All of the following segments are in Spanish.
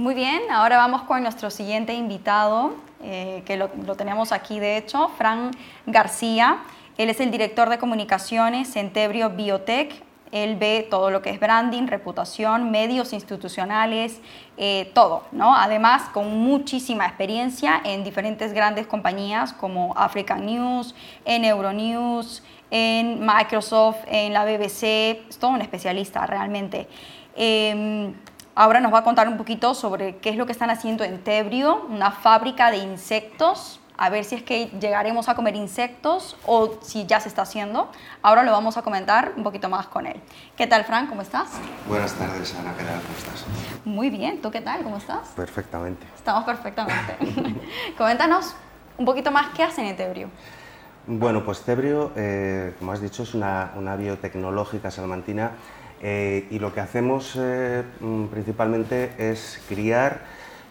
Muy bien, ahora vamos con nuestro siguiente invitado, eh, que lo, tenemos aquí de hecho, Fran García. Él es el director de comunicaciones en Tebrio Biotech. Él ve todo lo que es branding, reputación, medios institucionales, eh, todo, ¿no? Además, con muchísima experiencia en diferentes grandes compañías como African News, en Euronews, en Microsoft, en la BBC, es todo un especialista realmente. Em, ahora nos va a contar un poquito sobre qué es lo que están haciendo en Tebrio, una fábrica de insectos a ver si es que llegaremos a comer insectos o si ya se está haciendo. Ahora lo vamos a comentar un poquito más con él. ¿Qué tal, Frank? ¿Cómo estás? Buenas tardes, Ana. ¿Qué tal? ¿Cómo estás? Muy bien. ¿Tú qué tal? ¿Cómo estás? Perfectamente. Estamos perfectamente. Coméntanos un poquito más qué hacen en Tebrio. Bueno, pues Tebrio, eh, como has dicho, es una, biotecnológica salmantina eh, y lo que hacemos eh, mm, principalmente es criar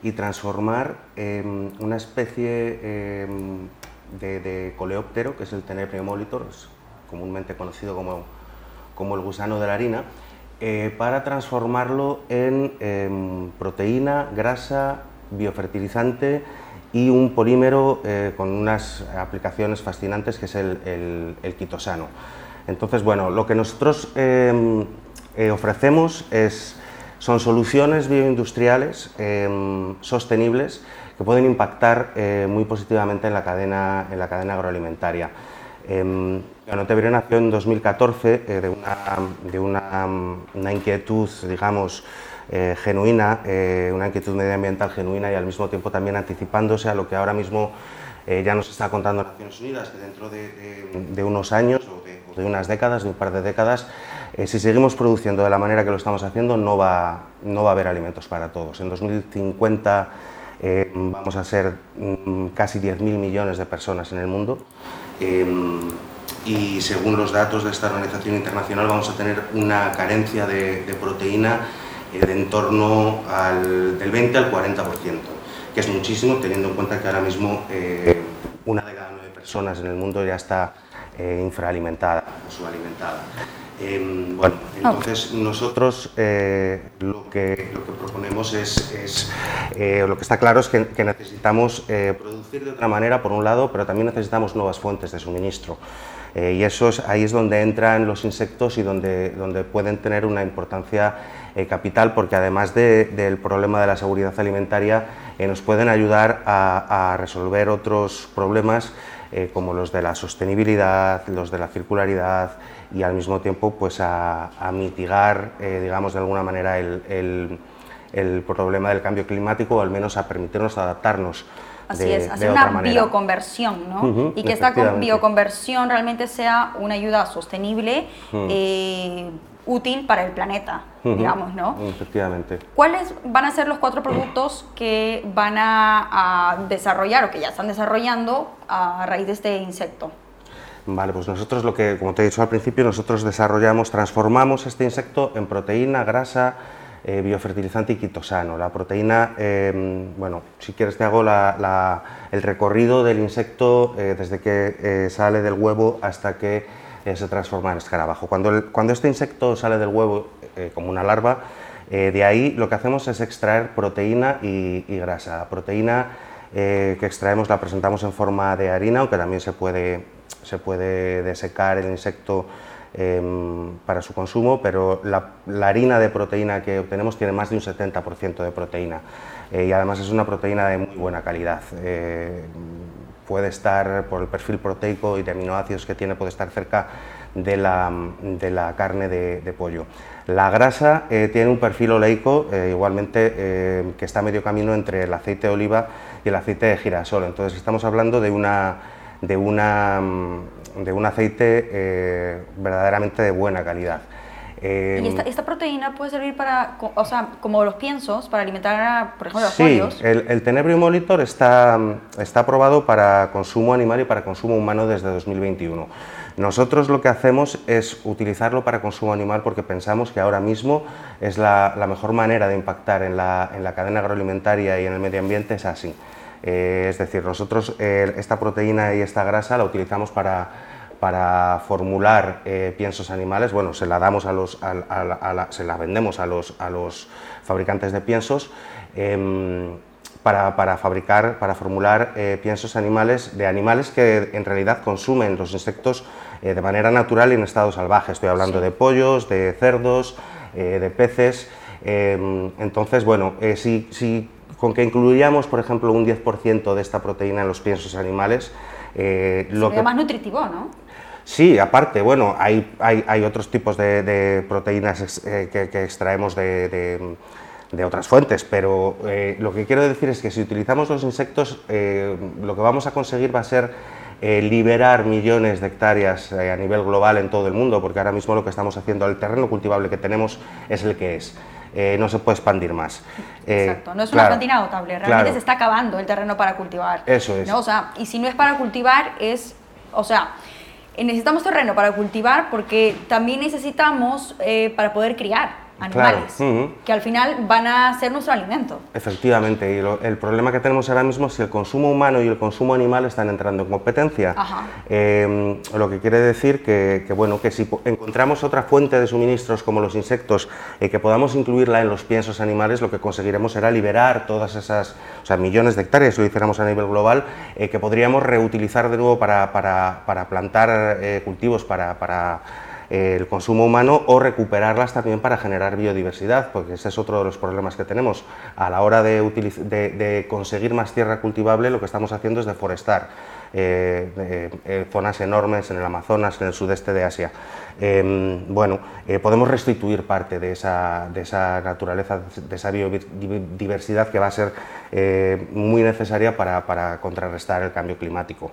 y transformar em, una especie em, de, coleóptero, que es el Tenebrio molitor, comúnmente conocido como, como, el gusano de la harina, eh, para transformarlo en em, proteína, grasa, biofertilizante y un polímero con unas aplicaciones fascinantes que es el, quitosano. Entonces, bueno, lo que nosotros eh, ofrecemos son soluciones bioindustriales em, sostenibles que pueden impactar eh, muy positivamente en la cadena, en la cadena agroalimentaria. Eh, Tebrio nació en 2014 eh, de, una, de una, inquietud, digamos, eh, genuina, una inquietud medioambiental genuina y al mismo tiempo también anticipándose a lo que ahora mismo ya nos está contando Naciones Unidas, que dentro de, unos años o de, unas décadas, de un par de décadas, eh, si seguimos produciendo de la manera que lo estamos haciendo, no va, no va a haber alimentos para todos. En 2050 eh, vamos a ser mm, casi 10.000 millones de personas en el mundo. Em, y según los datos de esta organización internacional vamos a tener una carencia de, proteína eh, de en torno al, del 20 al 40%, que es muchísimo teniendo en cuenta que ahora mismo una de cada nueve personas en el mundo ya está infraalimentada, subalimentada. Em, bueno, entonces nosotros eh, lo, que, lo, que, proponemos es, eh, lo que está claro es que, necesitamos eh, producir de otra manera, por un lado, pero también necesitamos nuevas fuentes de suministro. y eso es, ahí es donde entran los insectos y donde, donde pueden tener una importancia capital, porque además del problema de la seguridad alimentaria, nos pueden ayudar a, a resolver otros problemas como los de la sostenibilidad, los de la circularidad, y al mismo tiempo pues a, mitigar, eh, digamos de alguna manera, el, el, problema del cambio climático o al menos a permitirnos adaptarnos. Así es, hacer una bioconversión, ¿no? y que esta bioconversión realmente sea una ayuda sostenible, eh, útil para el planeta, digamos, ¿no? Efectivamente. ¿Cuáles van a ser los cuatro productos que van a desarrollar o que ya están desarrollando a raíz de este insecto? Vale, pues nosotros lo que, como te he dicho al principio, nosotros desarrollamos, transformamos este insecto en proteína, grasa, eh, biofertilizante y quitosano. La proteína, em, bueno, si quieres te hago el recorrido del insecto eh, desde que eh, sale del huevo hasta que se transforma en escarabajo. Cuando, cuando este insecto sale del huevo como una larva, de ahí lo que hacemos es extraer proteína y, grasa. La proteína que extraemos la presentamos en forma de harina, aunque también se puede se puede desecar el insecto em, para su consumo, pero la, harina de proteína que obtenemos tiene más de un 70% de proteína eh, y además es una proteína de muy buena calidad. Eh, puede estar, por el perfil proteico y de aminoácidos que tiene, puede estar cerca de la, de la carne de, pollo. La grasa eh, tiene un perfil oleico, igualmente, que está a medio camino entre el aceite de oliva y el aceite de girasol. Entonces estamos hablando de una de, una, mm, de un aceite eh, verdaderamente de buena calidad. ¿Y em, esta, proteína puede servir para, o sea, como los piensos, para alimentar, por ejemplo, los sí, el, el Tenebrio Molitor está, está aprobado para consumo animal y para consumo humano desde 2021. Nosotros lo que hacemos es utilizarlo para consumo animal porque pensamos que ahora mismo es la, la mejor manera de impactar en la, en la cadena agroalimentaria y en el medio ambiente, es así. Eh, es decir, nosotros eh, esta proteína y esta grasa la utilizamos para, para formular eh, piensos animales, bueno, se la damos a los, se la vendemos a los, a los fabricantes de piensos em, para, fabricar, para formular piensos animales de animales que en realidad consumen los insectos de manera natural y en estado salvaje. Estoy hablando de pollos, de cerdos, de peces. Em, entonces, bueno, si, si con que incluiríamos, por ejemplo, un 10% de esta proteína en los piensos animales, eh, lo que... más nutritivo, ¿no? Sí, aparte, bueno, hay, hay, otros tipos de, proteínas eh, que, extraemos de, otras fuentes, pero eh, lo que quiero decir es que si utilizamos los insectos, lo que vamos a conseguir va a ser liberar millones de hectáreas a nivel global en todo el mundo, porque ahora mismo lo que estamos haciendo, el terreno cultivable que tenemos es el que es. Eh, no se puede expandir más. Eh, Exacto, no es una plantina agotable, realmente se está acabando el terreno para cultivar. Eso es. O sea, y si no es para cultivar, es, o sea, necesitamos terreno para cultivar porque también necesitamos eh, para poder criar animales, que al final van a ser nuestro alimento. Efectivamente, y el problema que tenemos ahora mismo es que el consumo humano y el consumo animal están entrando en competencia. Em, lo que quiere decir que, bueno, que si encontramos otra fuente de suministros como los insectos, eh, que podamos incluirla en los piensos animales, lo que conseguiremos será liberar todas esas, o sea, millones de hectáreas, si lo hiciéramos a nivel global, eh, que podríamos reutilizar de nuevo para, para, para plantar eh, cultivos, para, para el consumo humano o recuperarlas también para generar biodiversidad, porque ese es otro de los problemas que tenemos. A la hora de, de, conseguir más tierra cultivable, lo que estamos haciendo es deforestar. Eh, eh, zonas enormes en el Amazonas, en el sudeste de Asia. Em, bueno, eh, podemos restituir parte de esa, de esa, naturaleza, de esa biodiversidad que va a ser muy necesaria para, para contrarrestar el cambio climático.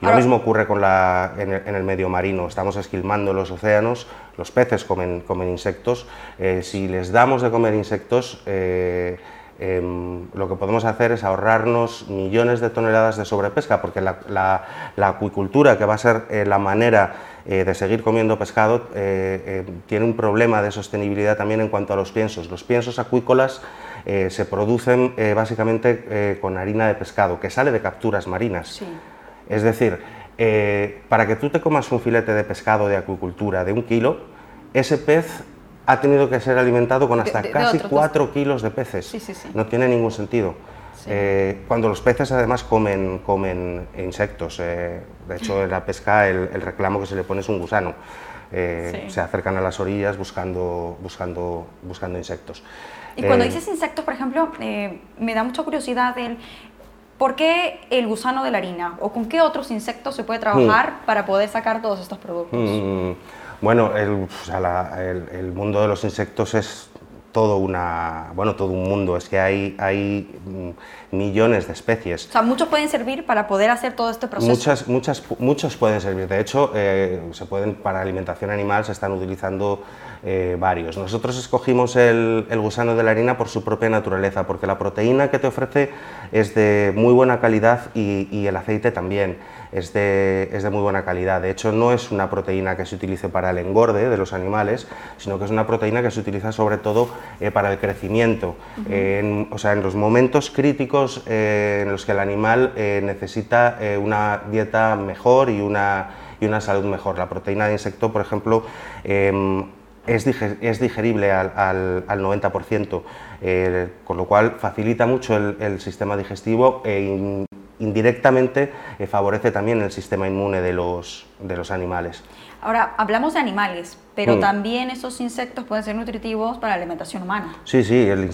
Lo mismo ocurre con la, en, el, medio marino, estamos esquilmando los océanos, los peces comen, comen insectos, eh, si les damos de comer insectos, eh, em, lo que podemos hacer es ahorrarnos millones de toneladas de sobrepesca, porque la, la, acuicultura, que va a ser eh, la manera de seguir comiendo pescado, tiene un problema de sostenibilidad también en cuanto a los piensos. Los piensos acuícolas se producen básicamente con harina de pescado, que sale de capturas marinas. Sí. Es decir, eh, para que tú te comas un filete de pescado de acuicultura de un kilo, ese pez ha tenido que ser alimentado con hasta casi 4 kilos de peces. No tiene ningún sentido. Eh, cuando los peces además comen, comen insectos, eh, de hecho en la pesca el, reclamo que se le pone es un gusano. Se acercan a las orillas buscando, buscando, buscando insectos. Y cuando dices insectos, por ejemplo, me da mucha curiosidad el, ¿Por qué el gusano de la harina? ¿O con qué otros insectos se puede trabajar mm. para poder sacar todos estos productos? Mm, bueno, el, el, mundo de los insectos es todo una bueno todo un mundo. Es que hay hay mm, millones de especies. O sea muchos pueden servir para poder hacer todo este proceso. Muchas muchas muchos pueden servir. De hecho eh, se pueden para alimentación animal se están utilizando eh, varios. Nosotros escogimos el, el, gusano de la harina por su propia naturaleza porque la proteína que te ofrece es de muy buena calidad y, y el aceite también es de, es de, muy buena calidad. De hecho, no es una proteína que se utilice para el engorde de los animales, sino que es una proteína que se utiliza sobre todo eh, para el crecimiento. en, o sea, en los momentos críticos eh, en los que el animal eh, necesita una dieta mejor y una, y una salud mejor. La proteína de insecto, por ejemplo, em, es, digerible al, al, al 90%, con lo cual facilita mucho el, el sistema digestivo e indirectamente eh, favorece también el sistema inmune de los, de los animales. Ahora, hablamos de animales, pero mm. también esos insectos pueden ser nutritivos para la alimentación humana. Sí, sí, el,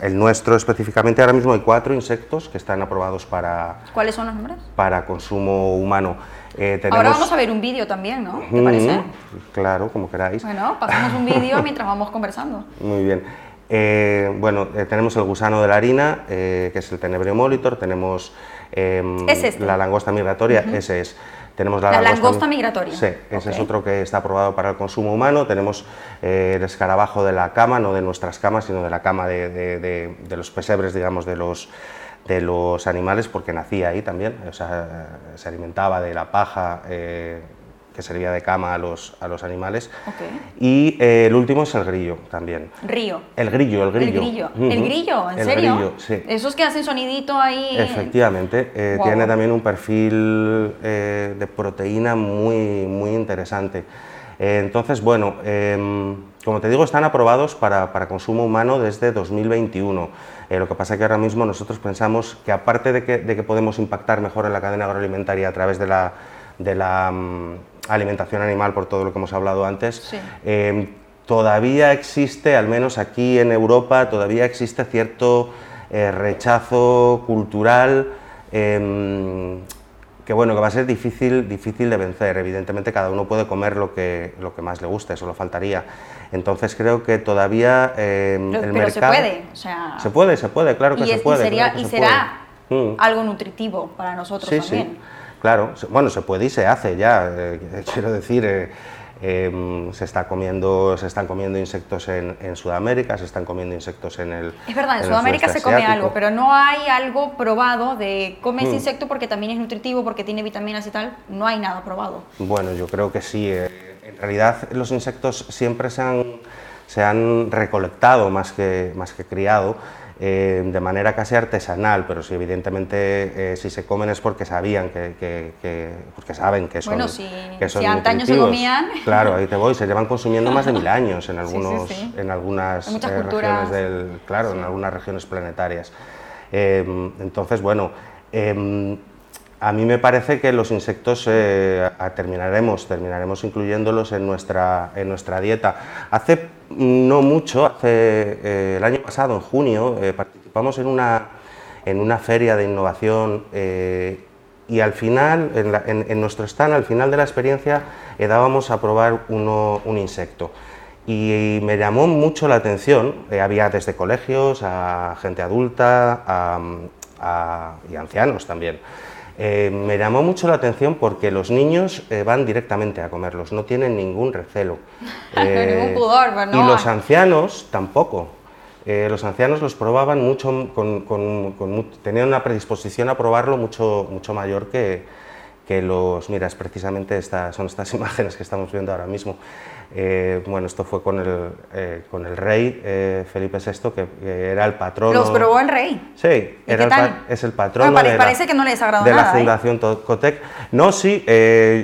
el, nuestro específicamente, ahora mismo hay cuatro insectos que están aprobados para... ¿Cuáles son los nombres? Para consumo humano. Eh, ahora vamos a ver un vídeo también, ¿no? ¿Te parece? Claro, como queráis. Bueno, pasamos un vídeo mientras vamos conversando. Muy bien. Eh, bueno, tenemos el gusano de la harina, que es el Tenebrio molitor, tenemos Em, este. la langosta migratoria, ese es. Tenemos la, langosta, migratoria. Sí, ese es otro que está aprobado para el consumo humano. Tenemos eh, el escarabajo de la cama, no de nuestras camas, sino de la cama de, los pesebres, digamos, de los, de los animales, porque nacía ahí también, o sea, se alimentaba de la paja. Que servía de cama a los, a los animales. Y eh, el último es el grillo también. Río. El grillo, el grillo. El grillo, ¿El grillo? ¿en serio? Grillo, sí. Esos que hacen sonidito ahí. Efectivamente, eh, tiene también un perfil eh, de proteína muy, muy interesante. entonces, bueno, em, como te digo, están aprobados para, para consumo humano desde 2021. Eh, lo que pasa es que ahora mismo nosotros pensamos que aparte de que, podemos impactar mejor en la cadena agroalimentaria a través de la, de la mm, alimentación animal, por todo lo que hemos hablado antes, eh, todavía existe, al menos aquí en Europa, todavía existe cierto rechazo cultural em, que bueno, que va a ser difícil, difícil de vencer. Evidentemente cada uno puede comer lo que, lo que más le guste, eso lo faltaría. Entonces creo que todavía eh, el pero se puede, Se puede, se puede, claro que se puede. Y, será mm. algo nutritivo para nosotros también. Sí. Claro, bueno, se puede y se hace ya, eh, quiero decir... Eh, Em, se, está comiendo, se están comiendo insectos en, Sudamérica, se están comiendo insectos en el. Es verdad, en, Sudamérica se come algo, pero no hay algo probado de comes ese hmm. insecto porque también es nutritivo, porque tiene vitaminas y tal. No hay nada probado. Bueno, yo creo que sí. Eh, en realidad, los insectos siempre se han, se han recolectado más que, más que criado. Eh, de manera casi artesanal, pero si evidentemente eh, si se comen es porque sabían que, porque saben que son Bueno, si, que son si antaño se comían... Claro, ahí te voy, se llevan consumiendo más de mil años en, algunos, en algunas eh, regiones del... Claro, en algunas regiones planetarias. entonces, bueno a mí me parece que los insectos eh, terminaremos, terminaremos incluyéndolos en nuestra, en nuestra dieta. Hace no mucho, hace eh, el año pasado, en junio, eh, participamos en una, en una feria de innovación y al final, en, nuestro stand, al final de la experiencia, dábamos a probar un insecto. Y me llamó mucho la atención, había desde colegios a gente adulta y ancianos también. Eh, me llamó mucho la atención porque los niños eh, van directamente a comerlos, no tienen ningún recelo. Eh, pudor, pues Y los ancianos tampoco. los ancianos los probaban mucho, tenían una predisposición a probarlo mucho, mucho mayor que, que los, mira, es precisamente esta, son estas imágenes que estamos viendo ahora mismo. Eh, bueno, esto fue con el, eh, con el rey eh, Felipe VI, que, era el patrono... ¿Los probó el rey? Sí, era es el patrono de, parece la, que no les de la Fundación Cotec. No, sí,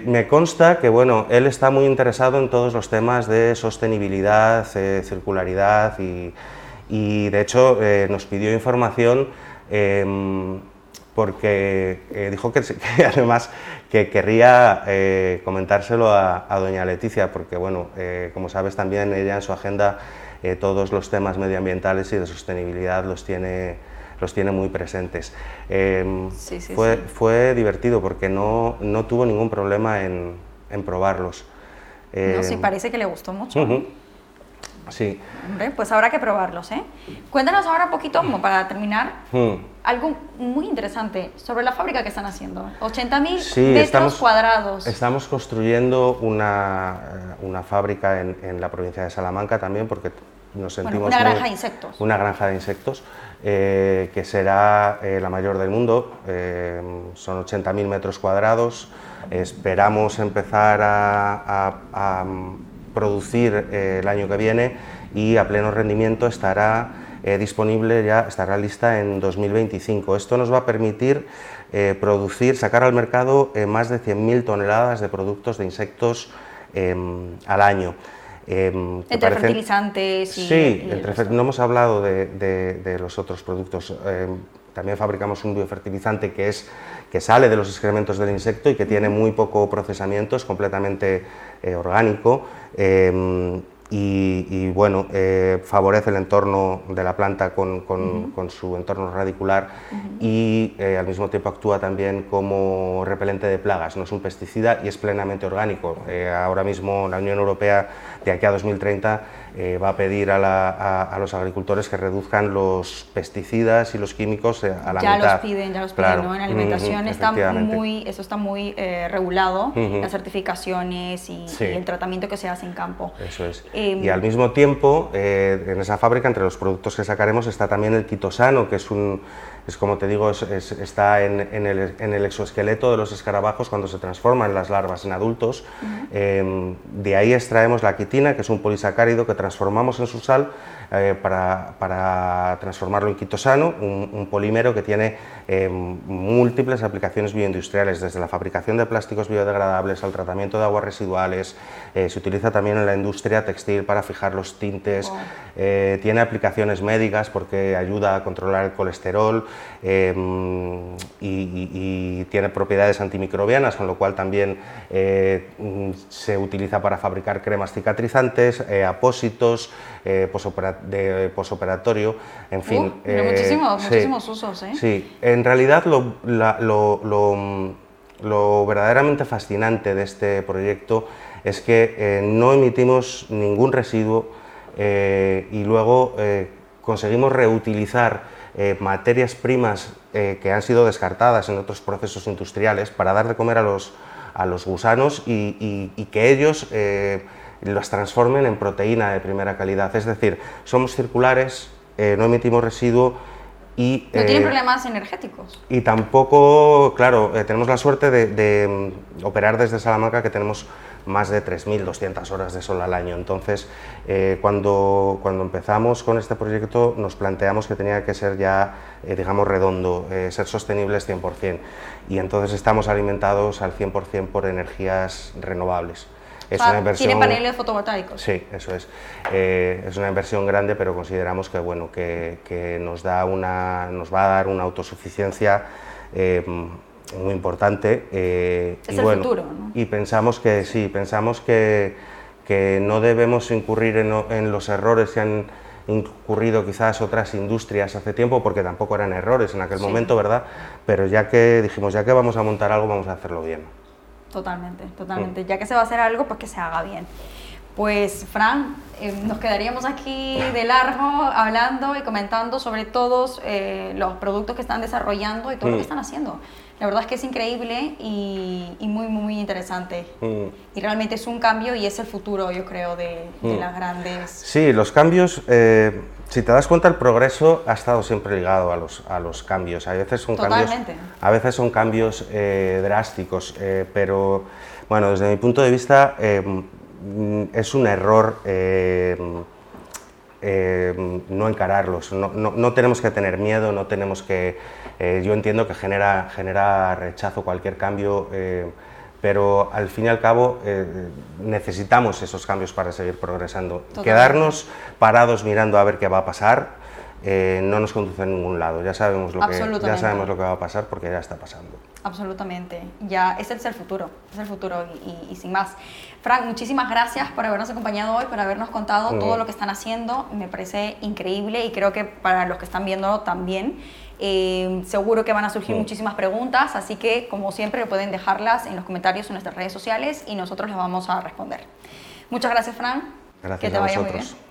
me consta que bueno, él está muy interesado en todos los temas de sostenibilidad, circularidad y, y, de hecho nos pidió información em, porque eh, dijo que, además que querría eh, comentárselo a, doña Leticia, porque bueno, eh, como sabes también ella en su agenda todos los temas medioambientales y de sostenibilidad los tiene, los tiene muy presentes. Em, fue, fue divertido porque no, no tuvo ningún problema en, en probarlos. no, sí, em, parece que le gustó mucho. Sí. pues habrá que probarlos, ¿eh? Cuéntanos ahora un poquito, como para terminar, hmm. algo muy interesante sobre la fábrica que están haciendo. 80.000 metros cuadrados. Estamos construyendo una, eh, una fábrica en, la provincia de Salamanca también, porque nos sentimos... una granja de insectos. Una granja de insectos, eh, que será eh, la mayor del mundo. son 80.000 metros cuadrados. Esperamos empezar a producir eh, el año que viene y a pleno rendimiento estará eh, disponible, ya estará lista en 2025. Esto nos va a permitir eh, producir, sacar al mercado más de 100.000 toneladas de productos de insectos em, al año. Em, entre fertilizantes y... Sí, no hemos hablado de, de los otros productos. Em, también fabricamos un biofertilizante que, es, que sale de los excrementos del insecto y que tiene muy poco procesamiento, es completamente eh, orgánico. Eh, y, bueno, eh, favorece el entorno de la planta con, con, su entorno radicular y al mismo tiempo actúa también como repelente de plagas, no es un pesticida y es plenamente orgánico. ahora mismo la Unión Europea de aquí a 2030 eh, va a pedir a, los agricultores que reduzcan los pesticidas y los químicos eh, a la ya mitad. Los piden, ya los piden, ¿no? En alimentación está muy, eso está muy eh, regulado, las certificaciones y, el tratamiento que se hace en campo. Eso es. Em, y al mismo tiempo, en esa fábrica, entre los productos que sacaremos está también el quitosano, que es un es como te digo, está en, el, exoesqueleto de los escarabajos cuando se transforman las larvas en adultos. Em, de ahí extraemos la quitina, que es un polisacárido que transformamos en su sal eh, para, transformarlo en quitosano, un, polímero que tiene eh, múltiples aplicaciones bioindustriales, desde la fabricación de plásticos biodegradables al tratamiento de aguas residuales, eh, se utiliza también en la industria textil para fijar los tintes, tiene aplicaciones médicas porque ayuda a controlar el colesterol y, y, tiene propiedades antimicrobianas, con lo cual también se utiliza para fabricar cremas cicatrizantes, apósitos, de posoperatorio, en fin. Eh, muchísimos, muchísimos usos, ¿eh? Sí, en realidad lo, lo, verdaderamente fascinante de este proyecto es que eh, no emitimos ningún residuo y luego conseguimos reutilizar materias primas que han sido descartadas en otros procesos industriales para dar de comer a los, a los gusanos y, y que ellos las transformen en proteína de primera calidad. Es decir, somos circulares, eh, no emitimos residuo y... No tienen eh, problemas energéticos. Y tampoco, claro, eh, tenemos la suerte de, mm, operar desde Salamanca que tenemos más de 3.200 horas de sol al año. Entonces, cuando, cuando empezamos con este proyecto nos planteamos que tenía que ser ya, digamos, redondo, ser sostenibles 100%. Y entonces estamos alimentados al 100% por energías renovables. Es una inversión, tiene paneles fotovoltaicos. Sí, eso es. Eh, es una inversión grande, pero consideramos que, bueno, que, que, nos, da una, nos va a dar una autosuficiencia eh, muy importante. Eh, es y el bueno, futuro, ¿no? Y pensamos que sí, pensamos que, que no debemos incurrir en, en los errores que han incurrido quizás otras industrias hace tiempo, porque tampoco eran errores en aquel momento, ¿verdad? Pero ya que dijimos, ya que vamos a montar algo, vamos a hacerlo bien. Totalmente, totalmente. Ya que se va a hacer algo, pues que se haga bien. Pues, Fran, eh, nos quedaríamos aquí de largo hablando y comentando sobre todos eh, los productos que están desarrollando y todo lo que mm. están haciendo. La verdad es que es increíble y, muy, muy interesante. Mm. Y realmente es un cambio y es el futuro, yo creo, de, mm. las grandes... Sí, los cambios, eh, si te das cuenta, el progreso ha estado siempre ligado a los, a los cambios. A veces son cambios, a veces son cambios drásticos, pero bueno, desde mi punto de vista Mm, es un error eh, eh, no encararlos. No, tenemos que tener miedo, no tenemos que... Eh, yo entiendo que genera, genera rechazo cualquier cambio, pero al fin y al cabo necesitamos esos cambios para seguir progresando. Quedarnos parados mirando a ver qué va a pasar eh, no nos conduce a ningún lado. Ya sabemos, lo que, ya sabemos lo que va a pasar porque ya está pasando. Absolutamente. Ya, ese es el futuro, es el futuro y, sin más. Frank, muchísimas gracias por habernos acompañado hoy, por habernos contado todo lo que están haciendo. Me parece increíble y creo que para los que están viendo también. Eh, seguro que van a surgir muchísimas preguntas, así que como siempre pueden dejarlas en los comentarios en nuestras redes sociales y nosotros les vamos a responder. Muchas gracias, Frank. Gracias que te a vaya Muy bien.